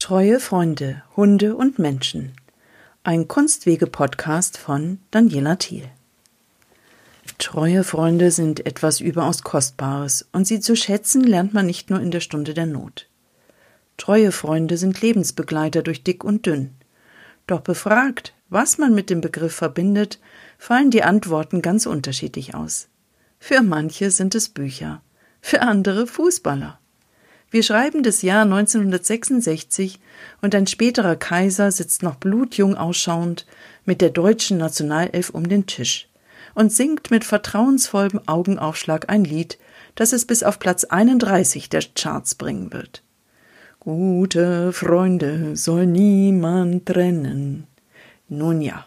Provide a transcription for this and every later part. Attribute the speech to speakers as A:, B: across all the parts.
A: Treue Freunde, Hunde und Menschen. Ein Kunstwege-Podcast von Daniela Thiel. Treue Freunde sind etwas überaus Kostbares und sie zu schätzen lernt man nicht nur in der Stunde der Not. Treue Freunde sind Lebensbegleiter durch dick und dünn. Doch befragt, was man mit dem Begriff verbindet, fallen die Antworten ganz unterschiedlich aus. Für manche sind es Bücher, für andere Fußballer. Wir schreiben das Jahr 1966 und ein späterer Kaiser sitzt noch blutjung ausschauend mit der deutschen Nationalelf um den Tisch und singt mit vertrauensvollem Augenaufschlag ein Lied, das es bis auf Platz 31 der Charts bringen wird. Gute Freunde soll niemand trennen. Nun ja.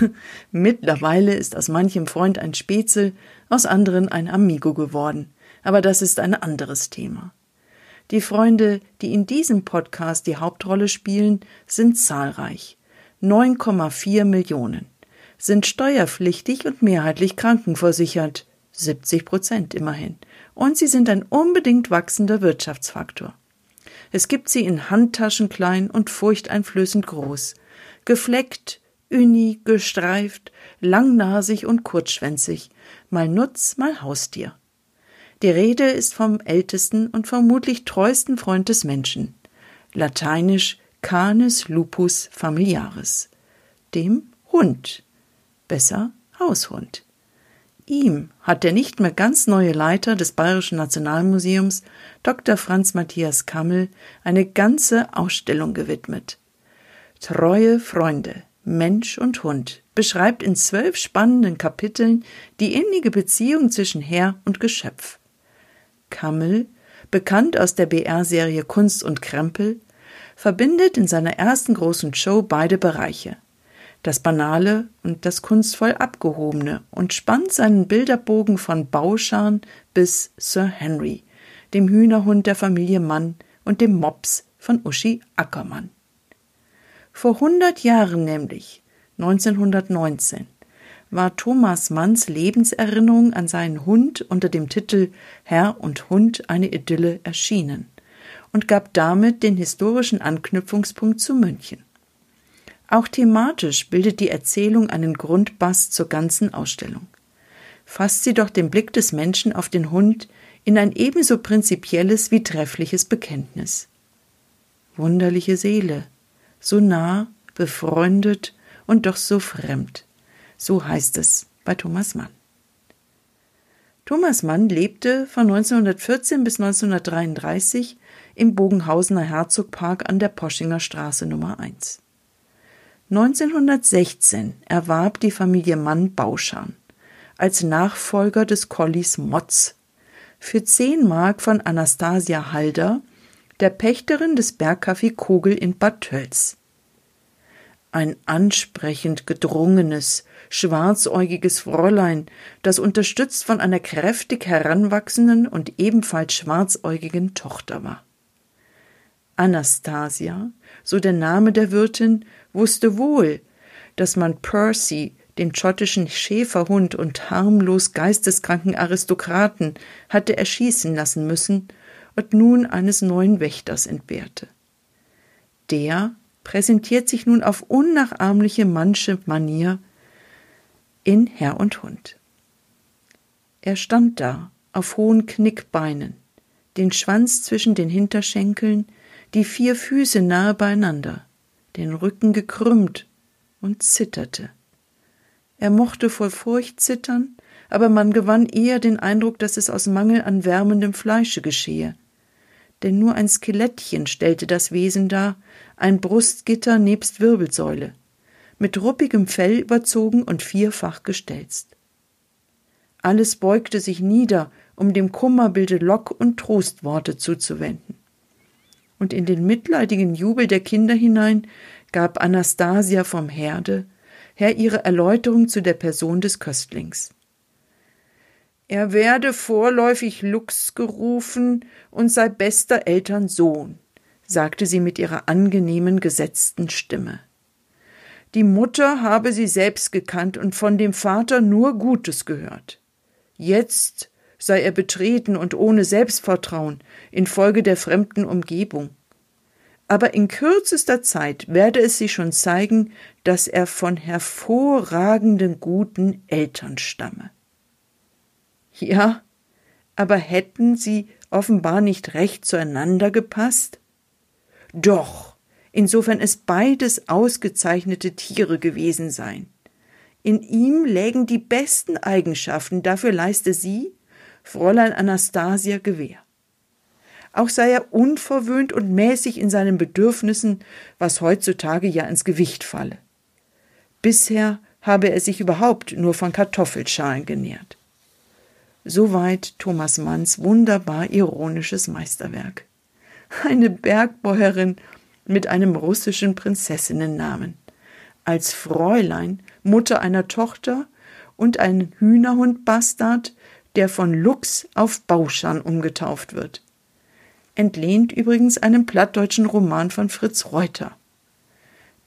A: Mittlerweile ist aus manchem Freund ein Spätzel, aus anderen ein Amigo geworden. Aber das ist ein anderes Thema. Die Freunde, die in diesem Podcast die Hauptrolle spielen, sind zahlreich. 9,4 Millionen. Sind steuerpflichtig und mehrheitlich krankenversichert. 70 Prozent immerhin. Und sie sind ein unbedingt wachsender Wirtschaftsfaktor. Es gibt sie in Handtaschen klein und furchteinflößend groß, gefleckt, uni, gestreift, langnasig und kurzschwänzig, mal Nutz, mal Haustier. Die Rede ist vom ältesten und vermutlich treuesten Freund des Menschen, lateinisch Canis lupus familiaris, dem Hund, besser Haushund. Ihm hat der nicht mehr ganz neue Leiter des Bayerischen Nationalmuseums, Dr. Franz Matthias Kammel, eine ganze Ausstellung gewidmet. Treue Freunde, Mensch und Hund beschreibt in zwölf spannenden Kapiteln die innige Beziehung zwischen Herr und Geschöpf. Kammel, bekannt aus der BR-Serie Kunst und Krempel, verbindet in seiner ersten großen Show beide Bereiche – das Banale und das kunstvoll Abgehobene und spannt seinen Bilderbogen von Bauschan bis Sir Henry, dem Hühnerhund der Familie Mann und dem Mops von Uschi Ackermann. Vor hundert Jahren nämlich, 1919, war Thomas Manns Lebenserinnerung an seinen Hund unter dem Titel Herr und Hund eine Idylle erschienen und gab damit den historischen Anknüpfungspunkt zu München. Auch thematisch bildet die Erzählung einen Grundbass zur ganzen Ausstellung. Fasst sie doch den Blick des Menschen auf den Hund in ein ebenso prinzipielles wie treffliches Bekenntnis. Wunderliche Seele, so nah, befreundet und doch so fremd. So heißt es bei Thomas Mann. Thomas Mann lebte von 1914 bis 1933 im Bogenhausener Herzogpark an der Poschinger Straße Nummer 1. 1916 erwarb die Familie Mann Bauschan als Nachfolger des Collies Motz für 10 Mark von Anastasia Halder, der Pächterin des Bergcafé Kogel in Bad Tölz. Ein ansprechend gedrungenes, schwarzäugiges Fräulein, das unterstützt von einer kräftig heranwachsenden und ebenfalls schwarzäugigen Tochter war. Anastasia, so der Name der Wirtin, wusste wohl, dass man Percy, den schottischen Schäferhund und harmlos geisteskranken Aristokraten, hatte erschießen lassen müssen und nun eines neuen Wächters entbehrte. Der präsentiert sich nun auf unnachahmliche manche Manier in Herr und Hund. Er stand da, auf hohen Knickbeinen, den Schwanz zwischen den Hinterschenkeln, die vier Füße nahe beieinander, den Rücken gekrümmt und zitterte. Er mochte vor Furcht zittern, aber man gewann eher den Eindruck, dass es aus Mangel an wärmendem Fleische geschehe. Denn nur ein Skelettchen stellte das Wesen dar, ein Brustgitter nebst Wirbelsäule, mit ruppigem Fell überzogen und vierfach gestelzt. Alles beugte sich nieder, um dem Kummerbilde Lock und Trostworte zuzuwenden und in den mitleidigen Jubel der Kinder hinein gab Anastasia vom Herde her ihre Erläuterung zu der Person des Köstlings. Er werde vorläufig Lux gerufen und sei bester Eltern Sohn, sagte sie mit ihrer angenehmen gesetzten Stimme. Die Mutter habe sie selbst gekannt und von dem Vater nur Gutes gehört. Jetzt sei er betreten und ohne Selbstvertrauen infolge der fremden Umgebung. Aber in kürzester Zeit werde es sich schon zeigen, dass er von hervorragenden guten Eltern stamme. Ja, aber hätten sie offenbar nicht recht zueinander gepasst? Doch, insofern es beides ausgezeichnete Tiere gewesen seien. In ihm lägen die besten Eigenschaften, dafür leiste sie, Fräulein Anastasia, Gewähr. Auch sei er unverwöhnt und mäßig in seinen Bedürfnissen, was heutzutage ja ins Gewicht falle. Bisher habe er sich überhaupt nur von Kartoffelschalen genährt. Soweit Thomas Manns wunderbar ironisches Meisterwerk. Eine Bergbäuerin mit einem russischen Prinzessinnennamen. Als Fräulein, Mutter einer Tochter und ein Hühnerhundbastard, der von Lux auf Bauschan umgetauft wird. Entlehnt übrigens einem plattdeutschen Roman von Fritz Reuter.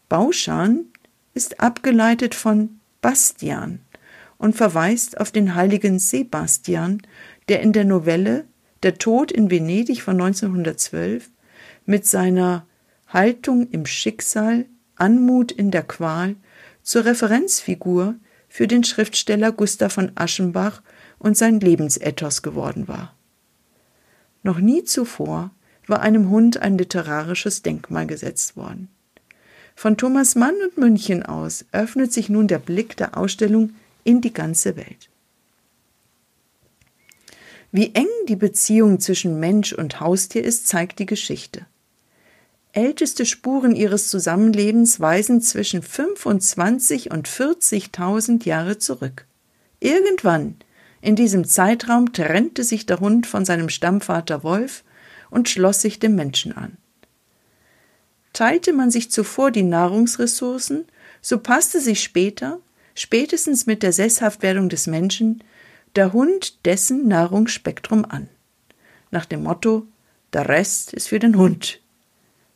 A: Bauschan ist abgeleitet von Bastian und verweist auf den heiligen Sebastian, der in der Novelle Der Tod in Venedig von 1912 mit seiner Haltung im Schicksal, Anmut in der Qual zur Referenzfigur für den Schriftsteller Gustav von Aschenbach und sein Lebensethos geworden war. Noch nie zuvor war einem Hund ein literarisches Denkmal gesetzt worden. Von Thomas Mann und München aus öffnet sich nun der Blick der Ausstellung in die ganze Welt. Wie eng die Beziehung zwischen Mensch und Haustier ist, zeigt die Geschichte. Älteste Spuren ihres Zusammenlebens weisen zwischen 25 und 40.000 Jahre zurück. Irgendwann in diesem Zeitraum trennte sich der Hund von seinem Stammvater Wolf und schloss sich dem Menschen an. Teilte man sich zuvor die Nahrungsressourcen, so passte sich später, spätestens mit der Sesshaftwerdung des Menschen, der Hund dessen Nahrungsspektrum an. Nach dem Motto, der Rest ist für den Hund,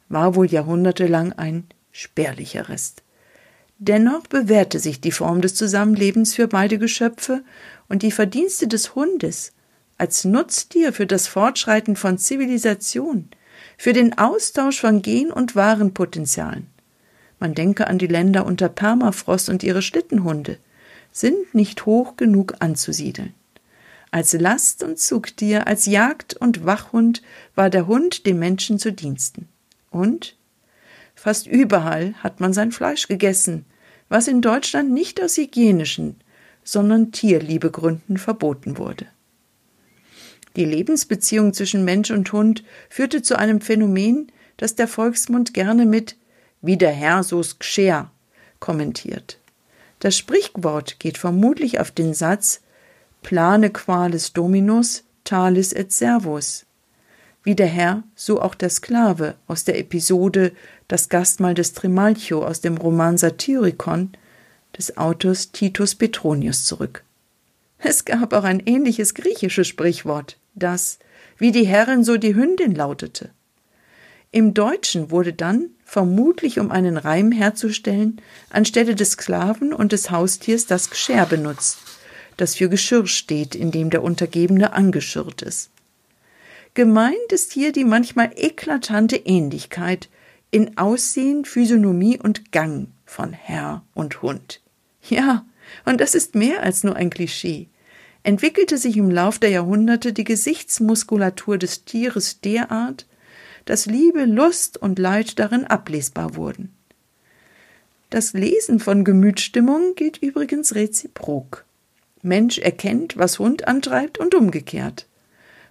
A: war wohl jahrhundertelang ein spärlicher Rest. Dennoch bewährte sich die Form des Zusammenlebens für beide Geschöpfe und die Verdienste des Hundes als Nutztier für das Fortschreiten von Zivilisation, für den Austausch von Gen- und Warenpotenzialen. Man denke an die Länder unter Permafrost und ihre Schlittenhunde, sind nicht hoch genug anzusiedeln. Als Last- und Zugtier, als Jagd- und Wachhund war der Hund dem Menschen zu Diensten. Und fast überall hat man sein Fleisch gegessen, was in Deutschland nicht aus hygienischen, sondern Tierliebegründen verboten wurde. Die Lebensbeziehung zwischen Mensch und Hund führte zu einem Phänomen, das der Volksmund gerne mit wie der Herr so's gscher kommentiert. Das Sprichwort geht vermutlich auf den Satz plane qualis dominus, talis et servus. Wie der Herr, so auch der Sklave aus der Episode Das Gastmahl des Trimalchio aus dem Roman Satyricon des Autors Titus Petronius zurück. Es gab auch ein ähnliches griechisches Sprichwort, das wie die Herrin so die Hündin lautete. Im Deutschen wurde dann, vermutlich um einen Reim herzustellen, anstelle des Sklaven und des Haustiers das Geschirr benutzt, das für Geschirr steht, in dem der Untergebene angeschirrt ist. Gemeint ist hier die manchmal eklatante Ähnlichkeit in Aussehen, Physiognomie und Gang von Herr und Hund. Ja, und das ist mehr als nur ein Klischee. Entwickelte sich im Lauf der Jahrhunderte die Gesichtsmuskulatur des Tieres derart, dass Liebe, Lust und Leid darin ablesbar wurden. Das Lesen von Gemütsstimmung gilt übrigens reziprok. Mensch erkennt, was Hund antreibt und umgekehrt.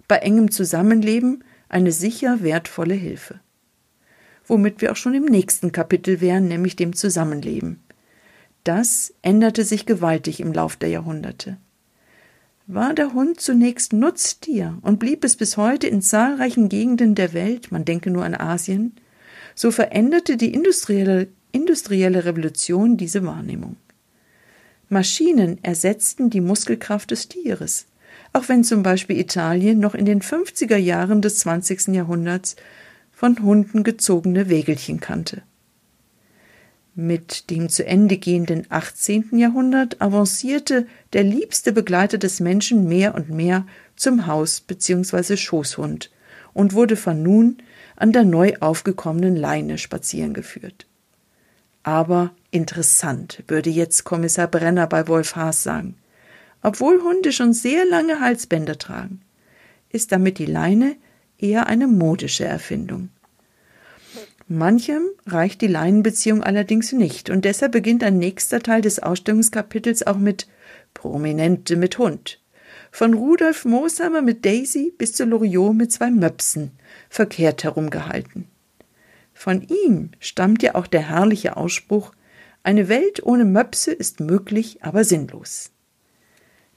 A: Bei engem Zusammenleben eine sicher wertvolle Hilfe. Womit wir auch schon im nächsten Kapitel wären, nämlich dem Zusammenleben. Das änderte sich gewaltig im Lauf der Jahrhunderte. War der Hund zunächst Nutztier und blieb es bis heute in zahlreichen Gegenden der Welt, man denke nur an Asien, so veränderte die industrielle, industrielle Revolution diese Wahrnehmung. Maschinen ersetzten die Muskelkraft des Tieres, auch wenn zum Beispiel Italien noch in den 50er Jahren des 20. Jahrhunderts von Hunden gezogene Wägelchen kannte. Mit dem zu Ende gehenden 18. Jahrhundert avancierte der liebste Begleiter des Menschen mehr und mehr zum Haus- bzw. Schoßhund und wurde von nun an der neu aufgekommenen Leine spazieren geführt. Aber interessant, würde jetzt Kommissar Brenner bei Wolf Haas sagen. Obwohl Hunde schon sehr lange Halsbänder tragen, ist damit die Leine eher eine modische Erfindung. Manchem reicht die Leinenbeziehung allerdings nicht und deshalb beginnt ein nächster Teil des Ausstellungskapitels auch mit Prominente mit Hund. Von Rudolf Mooshammer mit Daisy bis zu Loriot mit zwei Möpsen, verkehrt herumgehalten. Von ihm stammt ja auch der herrliche Ausspruch, eine Welt ohne Möpse ist möglich, aber sinnlos.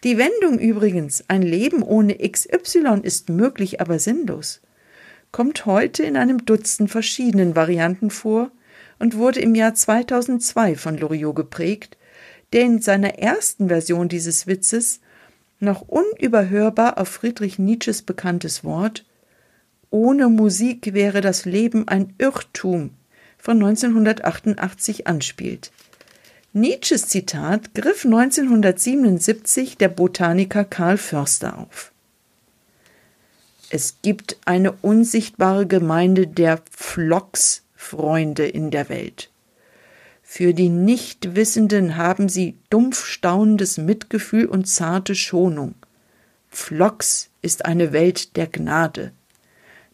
A: Die Wendung übrigens, ein Leben ohne XY ist möglich, aber sinnlos, kommt heute in einem Dutzend verschiedenen Varianten vor und wurde im Jahr 2002 von Loriot geprägt, der in seiner ersten Version dieses Witzes noch unüberhörbar auf Friedrich Nietzsches bekanntes Wort Ohne Musik wäre das Leben ein Irrtum von 1988 anspielt. Nietzsches Zitat griff 1977 der Botaniker Karl Förster auf. Es gibt eine unsichtbare Gemeinde der Pflocksfreunde in der Welt. Für die Nichtwissenden haben sie dumpf staunendes Mitgefühl und zarte Schonung. Pflocks ist eine Welt der Gnade.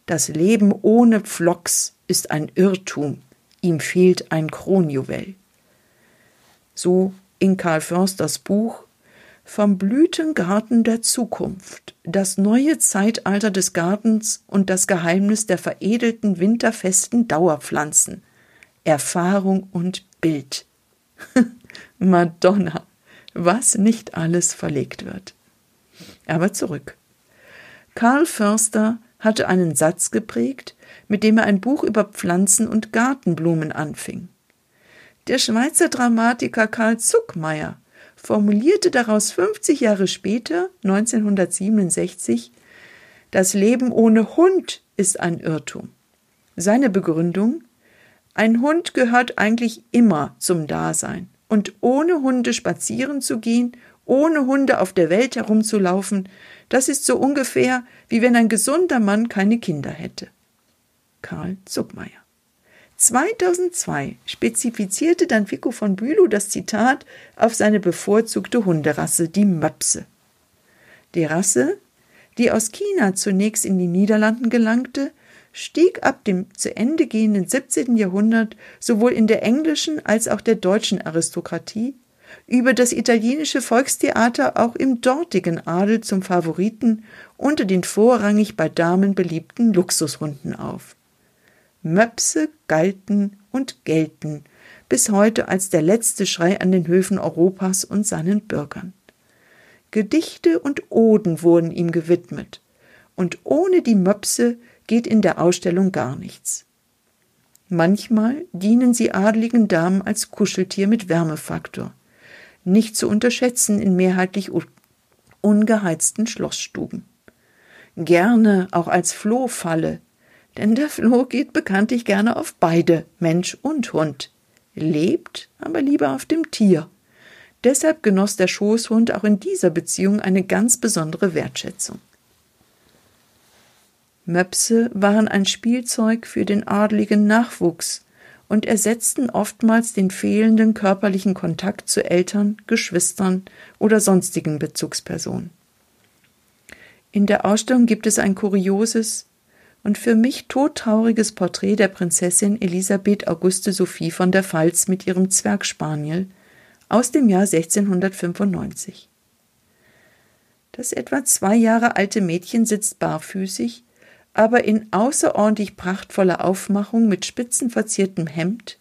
A: Das Leben ohne Pflocks ist ein Irrtum, ihm fehlt ein Kronjuwell. So in Karl Försters Buch vom Blütengarten der Zukunft, das neue Zeitalter des Gartens und das Geheimnis der veredelten winterfesten Dauerpflanzen, Erfahrung und Bild. Madonna, was nicht alles verlegt wird. Aber zurück. Karl Förster hatte einen Satz geprägt, mit dem er ein Buch über Pflanzen und Gartenblumen anfing. Der Schweizer Dramatiker Karl Zuckmeier formulierte daraus 50 Jahre später, 1967, das Leben ohne Hund ist ein Irrtum. Seine Begründung Ein Hund gehört eigentlich immer zum Dasein. Und ohne Hunde spazieren zu gehen, ohne Hunde auf der Welt herumzulaufen, das ist so ungefähr, wie wenn ein gesunder Mann keine Kinder hätte. Karl Zuckmeier 2002 spezifizierte dann Vico von Bülow das Zitat auf seine bevorzugte Hunderasse, die Möpse. Die Rasse, die aus China zunächst in die Niederlanden gelangte, stieg ab dem zu Ende gehenden 17. Jahrhundert sowohl in der englischen als auch der deutschen Aristokratie über das italienische Volkstheater auch im dortigen Adel zum Favoriten unter den vorrangig bei Damen beliebten Luxushunden auf. Möpse galten und gelten bis heute als der letzte Schrei an den Höfen Europas und seinen Bürgern. Gedichte und Oden wurden ihm gewidmet, und ohne die Möpse geht in der Ausstellung gar nichts. Manchmal dienen sie adligen Damen als Kuscheltier mit Wärmefaktor, nicht zu unterschätzen in mehrheitlich ungeheizten Schlossstuben. Gerne auch als Flohfalle, denn der Floh geht bekanntlich gerne auf beide, Mensch und Hund, lebt aber lieber auf dem Tier. Deshalb genoss der Schoßhund auch in dieser Beziehung eine ganz besondere Wertschätzung. Möpse waren ein Spielzeug für den adligen Nachwuchs und ersetzten oftmals den fehlenden körperlichen Kontakt zu Eltern, Geschwistern oder sonstigen Bezugspersonen. In der Ausstellung gibt es ein kurioses, und für mich todtrauriges Porträt der Prinzessin Elisabeth Auguste Sophie von der Pfalz mit ihrem Zwergspaniel aus dem Jahr 1695. Das etwa zwei Jahre alte Mädchen sitzt barfüßig, aber in außerordentlich prachtvoller Aufmachung mit spitzenverziertem Hemd,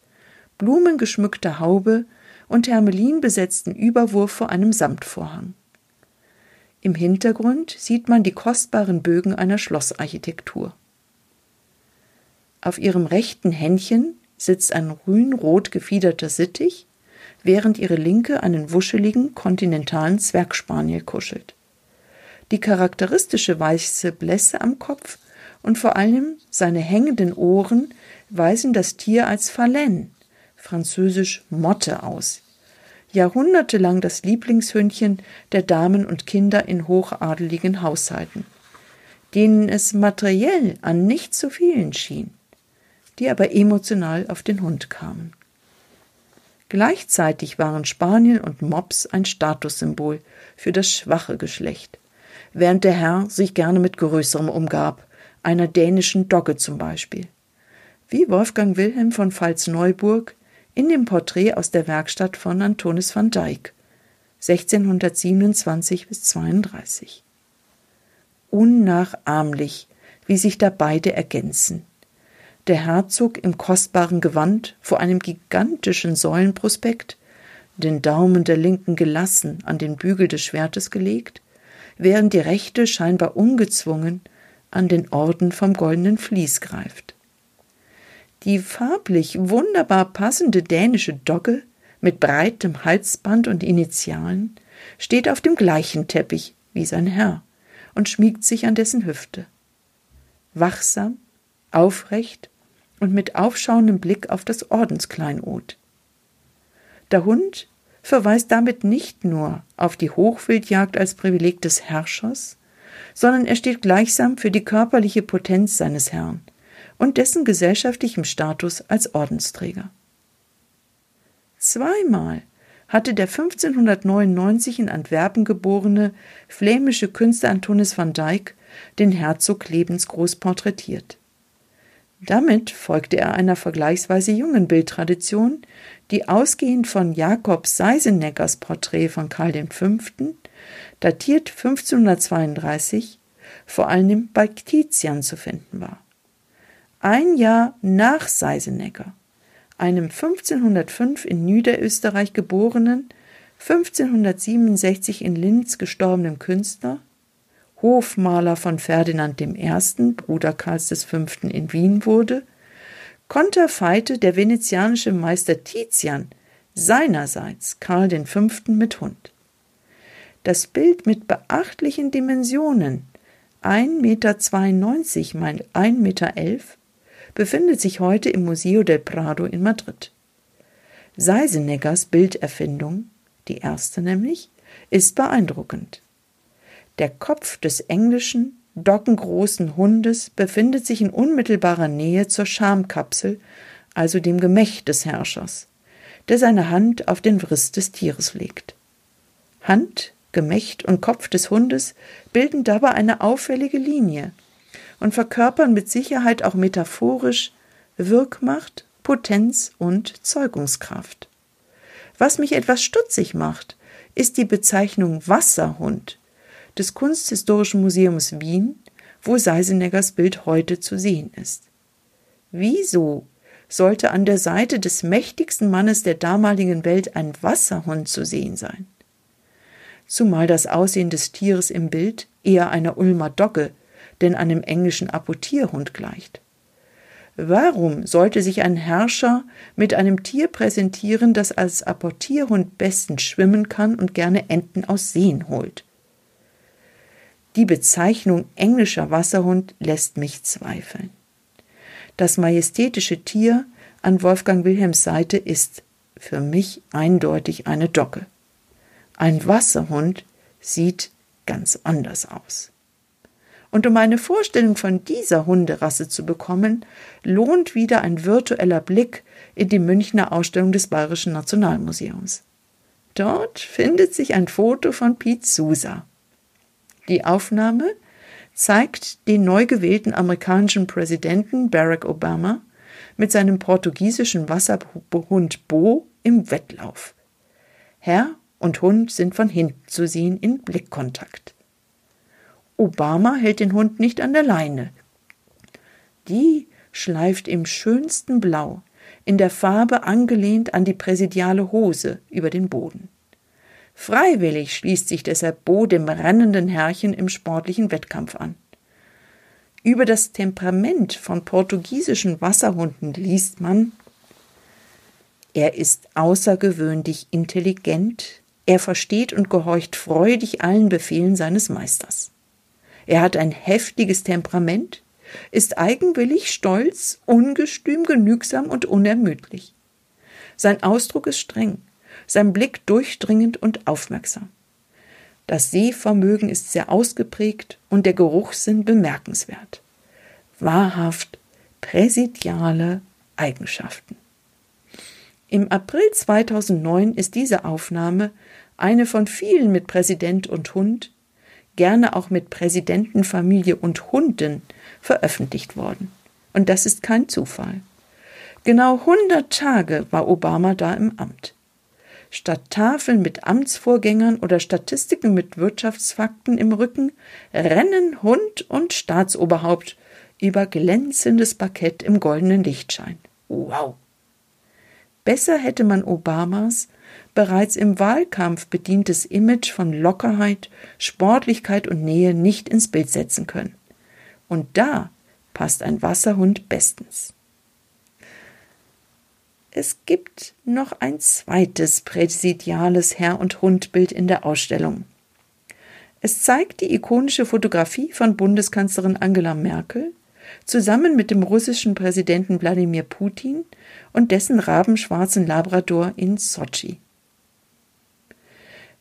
A: blumengeschmückter Haube und hermelinbesetzten Überwurf vor einem Samtvorhang. Im Hintergrund sieht man die kostbaren Bögen einer Schlossarchitektur. Auf ihrem rechten Händchen sitzt ein grünrot gefiederter Sittich, während ihre linke einen wuscheligen kontinentalen Zwergspaniel kuschelt. Die charakteristische weiße Blässe am Kopf und vor allem seine hängenden Ohren weisen das Tier als Phalän, französisch Motte aus. Jahrhundertelang das Lieblingshündchen der Damen und Kinder in hochadeligen Haushalten, denen es materiell an nicht zu fehlen schien, die aber emotional auf den Hund kamen. Gleichzeitig waren Spaniel und Mops ein Statussymbol für das schwache Geschlecht, während der Herr sich gerne mit Größerem umgab, einer dänischen Dogge zum Beispiel. Wie Wolfgang Wilhelm von Pfalz-Neuburg in dem Porträt aus der Werkstatt von Antonis van Dyck 1627 bis 32. Unnachahmlich, wie sich da beide ergänzen. Der Herzog im kostbaren Gewand vor einem gigantischen Säulenprospekt, den Daumen der Linken gelassen an den Bügel des Schwertes gelegt, während die Rechte scheinbar ungezwungen an den Orden vom goldenen Vlies greift. Die farblich wunderbar passende dänische Dogge mit breitem Halsband und Initialen steht auf dem gleichen Teppich wie sein Herr und schmiegt sich an dessen Hüfte. Wachsam, aufrecht und mit aufschauendem Blick auf das Ordenskleinod. Der Hund verweist damit nicht nur auf die Hochwildjagd als Privileg des Herrschers, sondern er steht gleichsam für die körperliche Potenz seines Herrn und dessen gesellschaftlichem Status als Ordensträger. Zweimal hatte der 1599 in Antwerpen geborene flämische Künstler Antonis van Dyck den Herzog lebensgroß porträtiert. Damit folgte er einer vergleichsweise jungen Bildtradition, die ausgehend von Jakob Seiseneggers Porträt von Karl V., datiert 1532, vor allem bei Tizian zu finden war ein Jahr nach Seisenegger, einem 1505 in Niederösterreich geborenen, 1567 in Linz gestorbenen Künstler, Hofmaler von Ferdinand I., Bruder Karls V. in Wien wurde, konterfeite der venezianische Meister Tizian seinerseits Karl V. mit Hund. Das Bild mit beachtlichen Dimensionen 1,92 Meter mal 1,11 Meter befindet sich heute im Museo del Prado in Madrid. Seiseneggers Bilderfindung, die erste nämlich, ist beeindruckend. Der Kopf des englischen, dockengroßen Hundes befindet sich in unmittelbarer Nähe zur Schamkapsel, also dem Gemächt des Herrschers, der seine Hand auf den Wrist des Tieres legt. Hand, Gemächt und Kopf des Hundes bilden dabei eine auffällige Linie, und verkörpern mit Sicherheit auch metaphorisch Wirkmacht, Potenz und Zeugungskraft. Was mich etwas stutzig macht, ist die Bezeichnung Wasserhund des Kunsthistorischen Museums Wien, wo Seiseneggers Bild heute zu sehen ist. Wieso sollte an der Seite des mächtigsten Mannes der damaligen Welt ein Wasserhund zu sehen sein? Zumal das Aussehen des Tieres im Bild eher einer Ulmer Dogge denn einem englischen Apportierhund gleicht. Warum sollte sich ein Herrscher mit einem Tier präsentieren, das als Apportierhund bestens schwimmen kann und gerne Enten aus Seen holt? Die Bezeichnung englischer Wasserhund lässt mich zweifeln. Das majestätische Tier an Wolfgang Wilhelms Seite ist für mich eindeutig eine Docke. Ein Wasserhund sieht ganz anders aus. Und um eine Vorstellung von dieser Hunderasse zu bekommen, lohnt wieder ein virtueller Blick in die Münchner Ausstellung des Bayerischen Nationalmuseums. Dort findet sich ein Foto von Pete Sousa. Die Aufnahme zeigt den neu gewählten amerikanischen Präsidenten Barack Obama mit seinem portugiesischen Wasserhund Bo im Wettlauf. Herr und Hund sind von hinten zu sehen in Blickkontakt. Obama hält den Hund nicht an der Leine. Die schleift im schönsten Blau, in der Farbe angelehnt an die präsidiale Hose über den Boden. Freiwillig schließt sich deshalb Bo dem rennenden Herrchen im sportlichen Wettkampf an. Über das Temperament von portugiesischen Wasserhunden liest man, er ist außergewöhnlich intelligent, er versteht und gehorcht freudig allen Befehlen seines Meisters. Er hat ein heftiges Temperament, ist eigenwillig, stolz, ungestüm, genügsam und unermüdlich. Sein Ausdruck ist streng, sein Blick durchdringend und aufmerksam. Das Sehvermögen ist sehr ausgeprägt und der Geruchssinn bemerkenswert. Wahrhaft präsidiale Eigenschaften. Im April 2009 ist diese Aufnahme eine von vielen mit Präsident und Hund, gerne auch mit Präsidentenfamilie und Hunden veröffentlicht worden. Und das ist kein Zufall. Genau 100 Tage war Obama da im Amt. Statt Tafeln mit Amtsvorgängern oder Statistiken mit Wirtschaftsfakten im Rücken rennen Hund und Staatsoberhaupt über glänzendes Parkett im goldenen Lichtschein. Wow! Besser hätte man Obamas bereits im Wahlkampf bedientes Image von Lockerheit, Sportlichkeit und Nähe nicht ins Bild setzen können. Und da passt ein Wasserhund bestens. Es gibt noch ein zweites präsidiales Herr- und Hundbild in der Ausstellung. Es zeigt die ikonische Fotografie von Bundeskanzlerin Angela Merkel zusammen mit dem russischen Präsidenten Wladimir Putin und dessen rabenschwarzen Labrador in Sochi.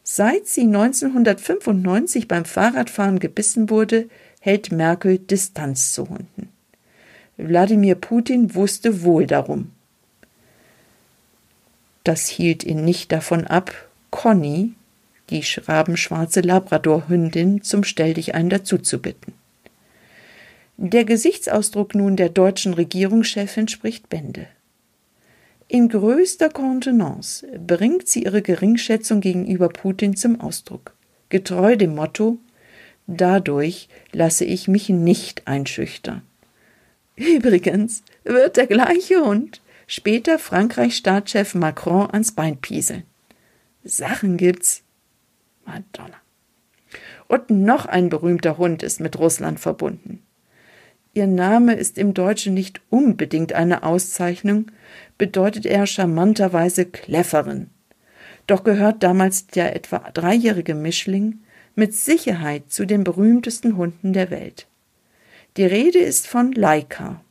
A: Seit sie 1995 beim Fahrradfahren gebissen wurde, hält Merkel Distanz zu Hunden. Wladimir Putin wusste wohl darum. Das hielt ihn nicht davon ab, Conny, die rabenschwarze Labradorhündin, zum Stelldichein dazu zu bitten. Der Gesichtsausdruck nun der deutschen Regierungschefin spricht Bände. In größter Kontenance bringt sie ihre Geringschätzung gegenüber Putin zum Ausdruck, getreu dem Motto Dadurch lasse ich mich nicht einschüchtern. Übrigens wird der gleiche Hund später Frankreichs Staatschef Macron ans Bein pieseln. Sachen gibt's. Madonna. Und noch ein berühmter Hund ist mit Russland verbunden. Ihr Name ist im Deutschen nicht unbedingt eine Auszeichnung, bedeutet er charmanterweise Kläfferin. Doch gehört damals der etwa dreijährige Mischling mit Sicherheit zu den berühmtesten Hunden der Welt. Die Rede ist von Laika,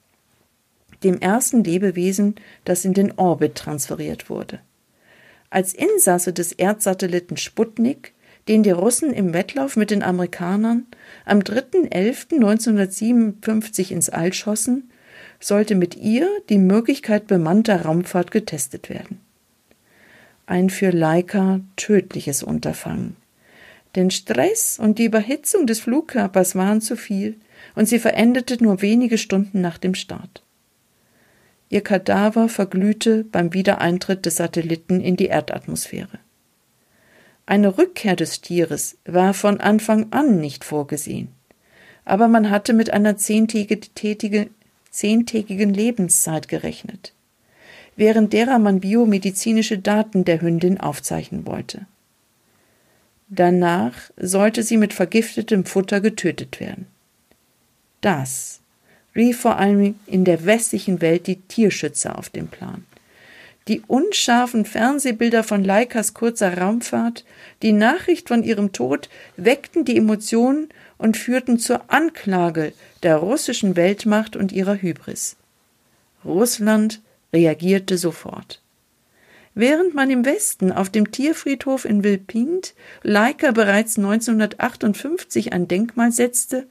A: dem ersten Lebewesen, das in den Orbit transferiert wurde. Als Insasse des Erdsatelliten Sputnik, den die Russen im Wettlauf mit den Amerikanern am 3.11.1957 ins All schossen, sollte mit ihr die Möglichkeit bemannter Raumfahrt getestet werden. Ein für Laika tödliches Unterfangen. Denn Stress und die Überhitzung des Flugkörpers waren zu viel und sie verendete nur wenige Stunden nach dem Start. Ihr Kadaver verglühte beim Wiedereintritt des Satelliten in die Erdatmosphäre. Eine Rückkehr des Tieres war von Anfang an nicht vorgesehen, aber man hatte mit einer zehntägigen Lebenszeit gerechnet, während derer man biomedizinische Daten der Hündin aufzeichnen wollte. Danach sollte sie mit vergiftetem Futter getötet werden. Das rief vor allem in der westlichen Welt die Tierschützer auf den Plan. Die unscharfen Fernsehbilder von Leikas kurzer Raumfahrt, die Nachricht von ihrem Tod weckten die Emotionen und führten zur Anklage der russischen Weltmacht und ihrer Hybris. Russland reagierte sofort. Während man im Westen auf dem Tierfriedhof in Wilpint Leica bereits 1958 ein Denkmal setzte,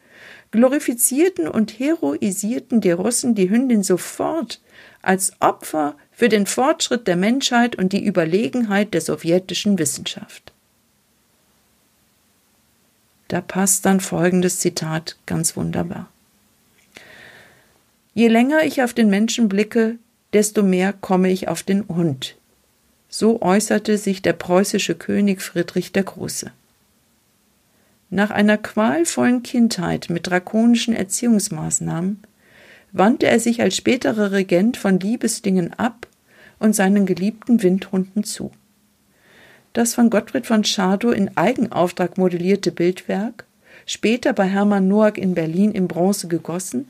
A: glorifizierten und heroisierten die Russen die Hündin sofort als Opfer für den Fortschritt der Menschheit und die Überlegenheit der sowjetischen Wissenschaft. Da passt dann folgendes Zitat ganz wunderbar. Je länger ich auf den Menschen blicke, desto mehr komme ich auf den Hund. So äußerte sich der preußische König Friedrich der Große. Nach einer qualvollen Kindheit mit drakonischen Erziehungsmaßnahmen wandte er sich als späterer Regent von Liebesdingen ab und seinen geliebten Windhunden zu. Das von Gottfried von Schadow in Eigenauftrag modellierte Bildwerk, später bei Hermann Noack in Berlin in Bronze gegossen,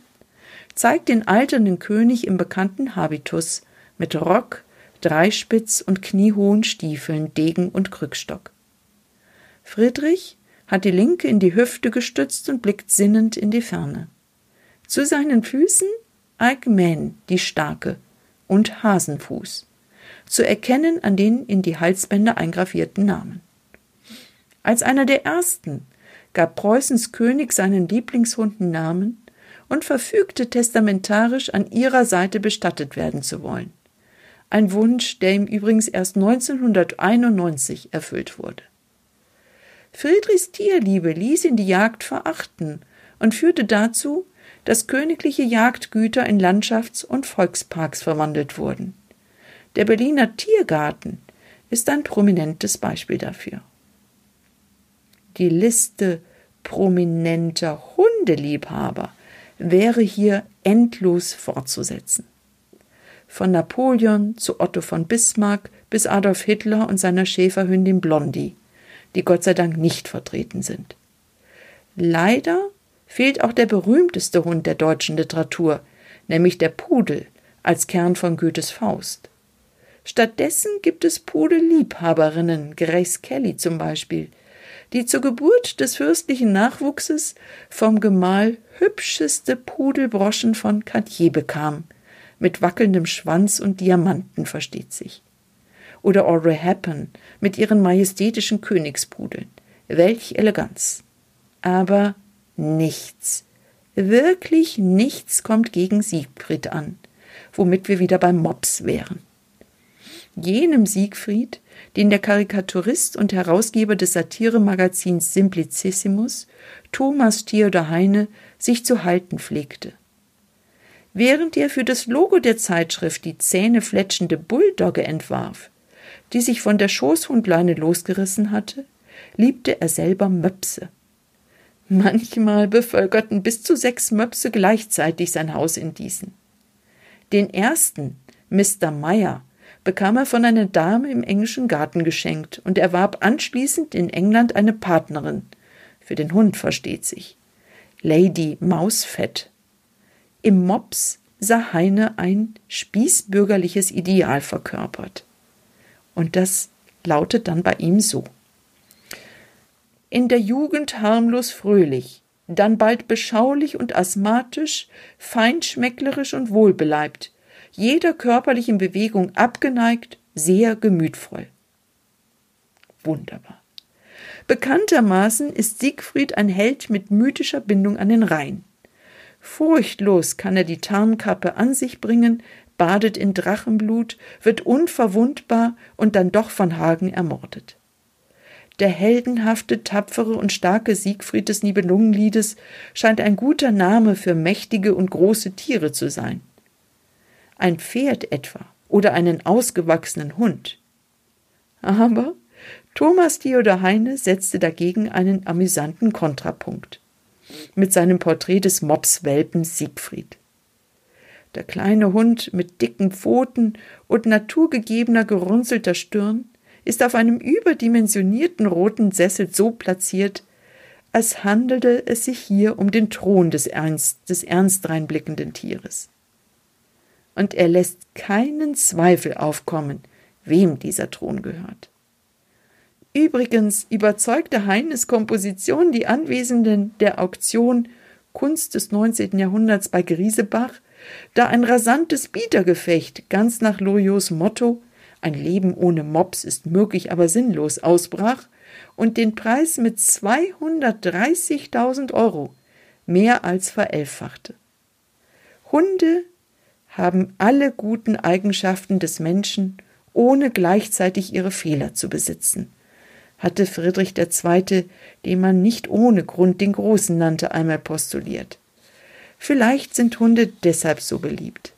A: zeigt den alternden König im bekannten Habitus mit Rock, Dreispitz und kniehohen Stiefeln, Degen und Krückstock. Friedrich hat die linke in die Hüfte gestützt und blickt sinnend in die Ferne. Zu seinen Füßen Alkmen, die Starke, und Hasenfuß. zu erkennen an den in die Halsbänder eingravierten Namen. Als einer der ersten gab Preußens König seinen Lieblingshunden Namen und verfügte testamentarisch an ihrer Seite bestattet werden zu wollen. Ein Wunsch, der ihm übrigens erst 1991 erfüllt wurde. Friedrichs Tierliebe ließ ihn die Jagd verachten und führte dazu, dass königliche Jagdgüter in Landschafts- und Volksparks verwandelt wurden. Der Berliner Tiergarten ist ein prominentes Beispiel dafür. Die Liste prominenter Hundeliebhaber wäre hier endlos fortzusetzen. Von Napoleon zu Otto von Bismarck bis Adolf Hitler und seiner Schäferhündin Blondie, die Gott sei Dank nicht vertreten sind. Leider fehlt auch der berühmteste Hund der deutschen Literatur, nämlich der Pudel als Kern von Goethes Faust. Stattdessen gibt es Pudelliebhaberinnen, Grace Kelly zum Beispiel, die zur Geburt des fürstlichen Nachwuchses vom Gemahl hübscheste Pudelbroschen von Cartier bekam, mit wackelndem Schwanz und Diamanten versteht sich. Oder Audrey Hepburn mit ihren majestätischen Königspudeln. Welch Eleganz. Aber nichts, wirklich nichts kommt gegen Siegfried an, womit wir wieder beim Mops wären. Jenem Siegfried, den der Karikaturist und Herausgeber des Satiremagazins Simplicissimus, Thomas Theodor Heine, sich zu halten pflegte. Während er für das Logo der Zeitschrift die zähnefletschende Bulldogge entwarf, die sich von der Schoßhundleine losgerissen hatte, liebte er selber Möpse. Manchmal bevölkerten bis zu sechs Möpse gleichzeitig sein Haus in Diesen. Den ersten, Mr. Meyer, bekam er von einer Dame im englischen Garten geschenkt und erwarb anschließend in England eine Partnerin. Für den Hund versteht sich. Lady Mausfett. Im Mops sah Heine ein spießbürgerliches Ideal verkörpert. Und das lautet dann bei ihm so. In der Jugend harmlos fröhlich, dann bald beschaulich und asthmatisch, feinschmecklerisch und wohlbeleibt, jeder körperlichen Bewegung abgeneigt, sehr gemütvoll. Wunderbar. Bekanntermaßen ist Siegfried ein Held mit mythischer Bindung an den Rhein. Furchtlos kann er die Tarnkappe an sich bringen, badet in Drachenblut, wird unverwundbar und dann doch von Hagen ermordet. Der heldenhafte, tapfere und starke Siegfried des Nibelungenliedes scheint ein guter Name für mächtige und große Tiere zu sein ein Pferd etwa oder einen ausgewachsenen Hund. Aber Thomas Theodor Heine setzte dagegen einen amüsanten Kontrapunkt mit seinem Porträt des Mopswelpen Siegfried. Der kleine Hund mit dicken Pfoten und naturgegebener gerunzelter Stirn ist auf einem überdimensionierten roten Sessel so platziert, als handelte es sich hier um den Thron des ernst, des ernst reinblickenden Tieres und er lässt keinen Zweifel aufkommen, wem dieser Thron gehört. Übrigens überzeugte Heines Komposition die Anwesenden der Auktion Kunst des 19. Jahrhunderts bei Griesebach, da ein rasantes Bietergefecht ganz nach Loriots Motto ein Leben ohne Mops ist möglich, aber sinnlos ausbrach und den Preis mit 230.000 Euro mehr als verelfachte. Hunde haben alle guten Eigenschaften des Menschen, ohne gleichzeitig ihre Fehler zu besitzen, hatte Friedrich II., den man nicht ohne Grund den Großen nannte, einmal postuliert. Vielleicht sind Hunde deshalb so beliebt.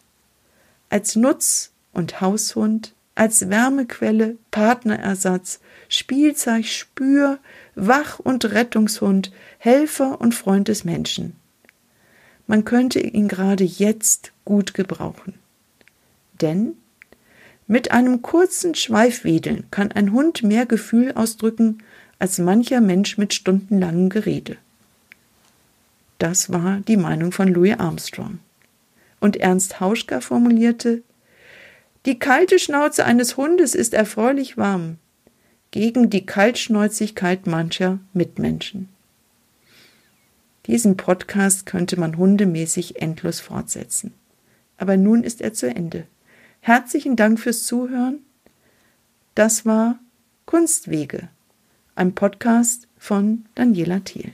A: Als Nutz- und Haushund, als Wärmequelle, Partnerersatz, Spielzeug, Spür, Wach- und Rettungshund, Helfer und Freund des Menschen. Man könnte ihn gerade jetzt gut gebrauchen. Denn mit einem kurzen Schweifwedeln kann ein Hund mehr Gefühl ausdrücken als mancher Mensch mit stundenlangem Gerede. Das war die Meinung von Louis Armstrong. Und Ernst Hauschka formulierte, die kalte Schnauze eines Hundes ist erfreulich warm gegen die Kaltschnäuzigkeit mancher Mitmenschen. Diesen Podcast könnte man hundemäßig endlos fortsetzen. Aber nun ist er zu Ende. Herzlichen Dank fürs Zuhören. Das war Kunstwege, ein Podcast von Daniela Thiel.